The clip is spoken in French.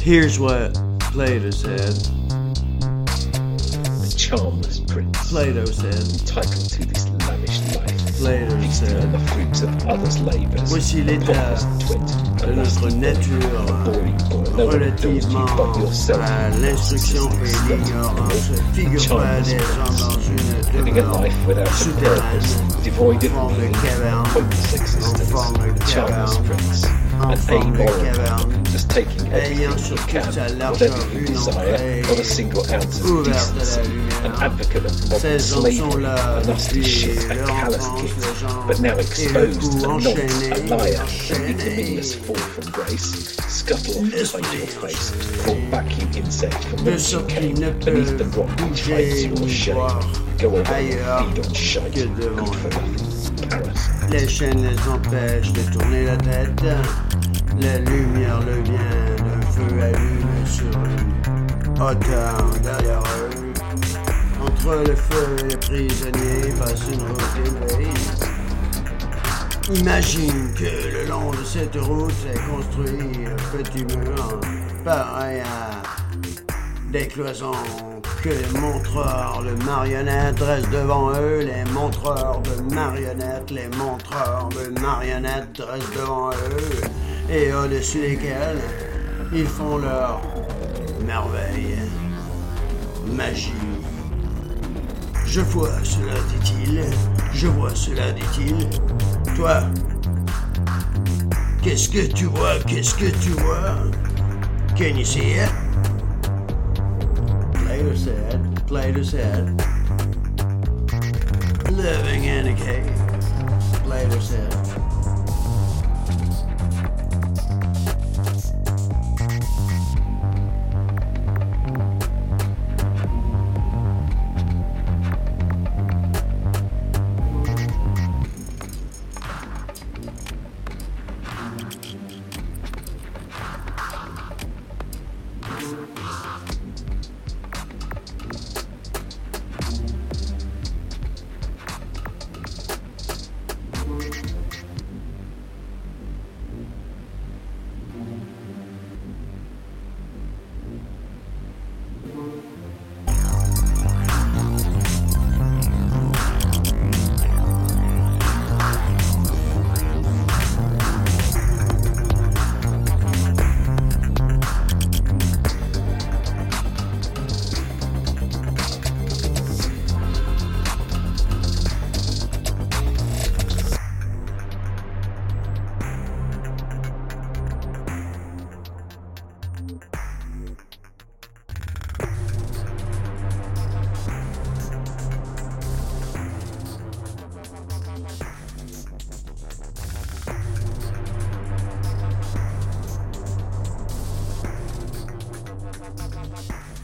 Here's what Plato said. The charmless prince. Plato said. Entitled to this lavish life. Plato said. the fruits of others' labours. Voici l'état de notre nature, relativement à l'instruction et l'ignorance, figure pas des gens dans une demeure souterraine, devoid of meaning, hopeless existence, the charmless prince, an amoral taking everything you can, whatever you desire, not a single ounce of decency, an advocate of modern slavery, a nasty depuis shit, a leur callous git, but now exposed, a liar, an ignominious fall from grace, scuttle off to L'esprit fight your face, enchaîné. fall back you insect from De whence you sorte came, qu'il ne beneath the peut rock which hides bouger your ni shame, voir go away, ailleurs feed on shite, que devant good for eux. nothing, parasite. Les chaînes les empêchent de tourner la tête. La lumière le vient d'un feu allume sur une hauteur derrière eux. Entre le feu et les prisonniers passe une route grise. Imagine que le long de cette route est construit un petit mur pareil à des cloisons que les montreurs de marionnettes dressent devant eux, les montreurs de marionnettes, les montreurs de marionnettes dressent devant eux, et au-dessus desquels ils font leur merveille, magie. Je vois cela, dit-il, je vois cela, dit-il. Toi, qu'est-ce que tu vois, qu'est-ce que tu vois? Can you see it? Plato said, Plato said, living in a cave. Plato said, Thank you.